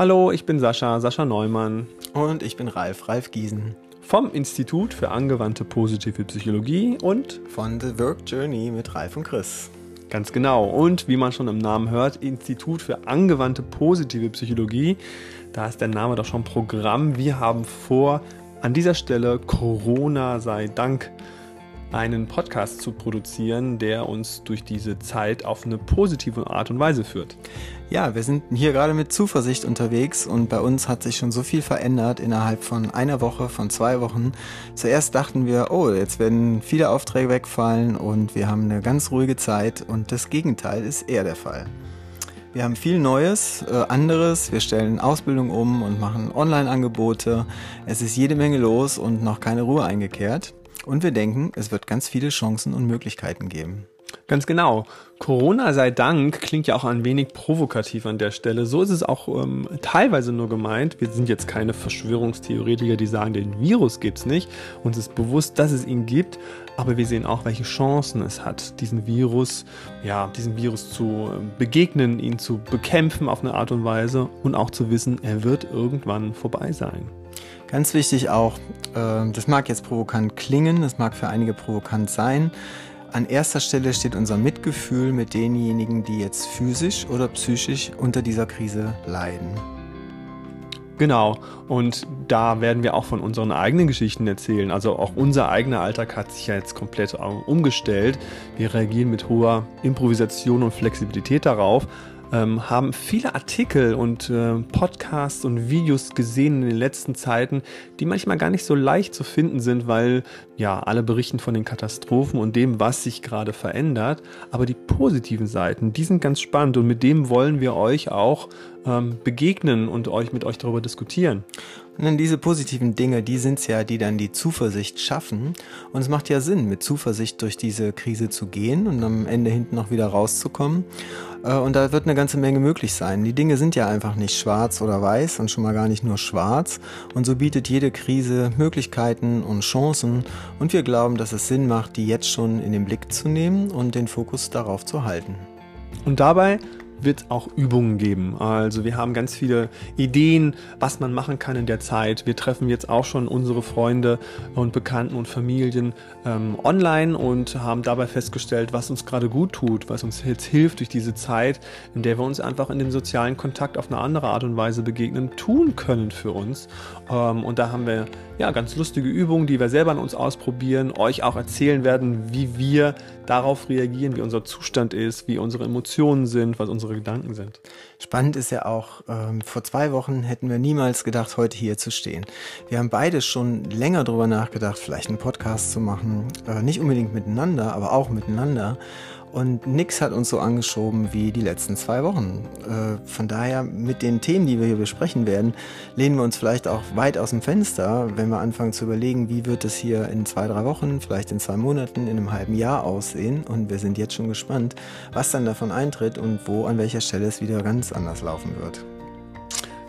Hallo, ich bin Sascha, Sascha Neumann. Und ich bin Ralf, Ralf Giesen. Vom Institut für angewandte positive Psychologie und von The Work Journey mit Ralf und Chris. Ganz genau. Und wie man schon im Namen hört, Institut für angewandte positive Psychologie. Da ist der Name doch schon Programm. Wir haben vor, an dieser Stelle Corona sei Dank einen Podcast zu produzieren, der uns durch diese Zeit auf eine positive Art und Weise führt. Ja, wir sind hier gerade mit Zuversicht unterwegs und bei uns hat sich schon so viel verändert innerhalb von einer Woche, von zwei Wochen. Zuerst dachten wir, oh, jetzt werden viele Aufträge wegfallen und wir haben eine ganz ruhige Zeit und das Gegenteil ist eher der Fall. Wir haben viel Neues, äh, anderes. Wir stellen Ausbildung um und machen Online-Angebote. Es ist jede Menge los und noch keine Ruhe eingekehrt. Und wir denken, es wird ganz viele Chancen und Möglichkeiten geben. Ganz genau. Corona sei Dank klingt ja auch ein wenig provokativ an der Stelle. So ist es auch ähm, teilweise nur gemeint. Wir sind jetzt keine Verschwörungstheoretiker, die sagen, den Virus gibt es nicht. Uns ist bewusst, dass es ihn gibt, aber wir sehen auch, welche Chancen es hat, diesen Virus, ja, diesem Virus zu ähm, begegnen, ihn zu bekämpfen auf eine Art und Weise und auch zu wissen, er wird irgendwann vorbei sein. Ganz wichtig auch, äh, das mag jetzt provokant klingen, das mag für einige provokant sein. An erster Stelle steht unser Mitgefühl mit denjenigen, die jetzt physisch oder psychisch unter dieser Krise leiden. Genau, und da werden wir auch von unseren eigenen Geschichten erzählen. Also auch unser eigener Alltag hat sich ja jetzt komplett umgestellt. Wir reagieren mit hoher Improvisation und Flexibilität darauf, ähm, haben viele Artikel und äh, Podcasts und Videos gesehen in den letzten Zeiten, die manchmal gar nicht so leicht zu finden sind, weil ja alle berichten von den Katastrophen und dem, was sich gerade verändert. Aber die positiven Seiten, die sind ganz spannend und mit dem wollen wir euch auch ähm, begegnen und euch mit euch darüber diskutieren. Dann diese positiven Dinge, die sind es ja, die dann die Zuversicht schaffen. Und es macht ja Sinn, mit Zuversicht durch diese Krise zu gehen und am Ende hinten noch wieder rauszukommen. Äh, und da wird eine ganze Menge möglich sein. Die Dinge sind ja einfach nicht schwarz oder weiß und schon mal gar nicht nur schwarz. Und so bietet jede Krise Möglichkeiten und Chancen. Und wir glauben, dass es Sinn macht, die jetzt schon in den Blick zu nehmen und den Fokus darauf zu halten. Und dabei wird es auch Übungen geben. Also wir haben ganz viele Ideen, was man machen kann in der Zeit. Wir treffen jetzt auch schon unsere Freunde und Bekannten und Familien ähm, online und haben dabei festgestellt, was uns gerade gut tut, was uns jetzt hilft durch diese Zeit, in der wir uns einfach in dem sozialen Kontakt auf eine andere Art und Weise begegnen, tun können für uns. Ähm, und da haben wir ja ganz lustige Übungen, die wir selber an uns ausprobieren, euch auch erzählen werden, wie wir darauf reagieren, wie unser Zustand ist, wie unsere Emotionen sind, was unsere Gedanken sind. Spannend ist ja auch, ähm, vor zwei Wochen hätten wir niemals gedacht, heute hier zu stehen. Wir haben beide schon länger darüber nachgedacht, vielleicht einen Podcast zu machen. Äh, nicht unbedingt miteinander, aber auch miteinander. Und nichts hat uns so angeschoben wie die letzten zwei Wochen. Äh, von daher, mit den Themen, die wir hier besprechen werden, lehnen wir uns vielleicht auch weit aus dem Fenster, wenn wir anfangen zu überlegen, wie wird es hier in zwei, drei Wochen, vielleicht in zwei Monaten, in einem halben Jahr aussehen. Und wir sind jetzt schon gespannt, was dann davon eintritt und wo, an welcher Stelle es wieder ganz anders laufen wird.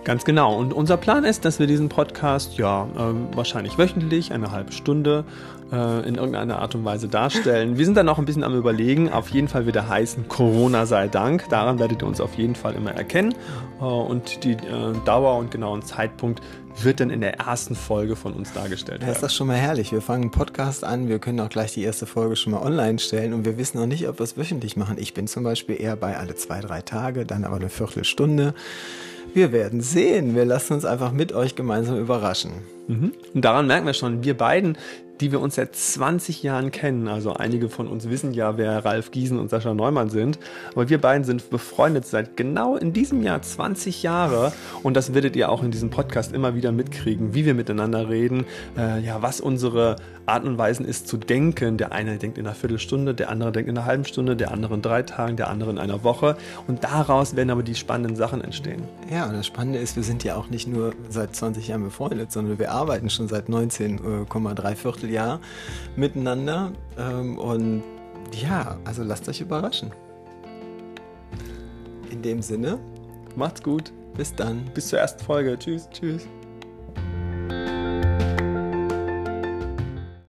Ganz genau. Und unser Plan ist, dass wir diesen Podcast ja äh, wahrscheinlich wöchentlich, eine halbe Stunde äh, in irgendeiner Art und Weise darstellen. Wir sind dann noch ein bisschen am Überlegen. Auf jeden Fall wird er heißen Corona sei Dank. Daran werdet ihr uns auf jeden Fall immer erkennen. Äh, und die äh, Dauer und genauen Zeitpunkt wird dann in der ersten Folge von uns dargestellt werden. Ja, ist das schon mal herrlich. Wir fangen einen Podcast an, wir können auch gleich die erste Folge schon mal online stellen und wir wissen noch nicht, ob wir es wöchentlich machen. Ich bin zum Beispiel eher bei alle zwei, drei Tage, dann aber eine Viertelstunde. Wir werden sehen. Wir lassen uns einfach mit euch gemeinsam überraschen. Mhm. Und daran merken wir schon, wir beiden die wir uns seit 20 Jahren kennen. Also einige von uns wissen ja, wer Ralf Giesen und Sascha Neumann sind. Aber wir beiden sind befreundet seit genau in diesem Jahr 20 Jahre. Und das werdet ihr auch in diesem Podcast immer wieder mitkriegen, wie wir miteinander reden, äh, ja, was unsere Art und Weisen ist zu denken. Der eine denkt in einer Viertelstunde, der andere denkt in einer halben Stunde, der andere in drei Tagen, der andere in einer Woche. Und daraus werden aber die spannenden Sachen entstehen. Ja, und das Spannende ist, wir sind ja auch nicht nur seit 20 Jahren befreundet, sondern wir arbeiten schon seit 19,3 Viertel Jahr miteinander. Ähm, und ja, also lasst euch überraschen. In dem Sinne, macht's gut. Bis dann. Bis zur ersten Folge. Tschüss. Tschüss.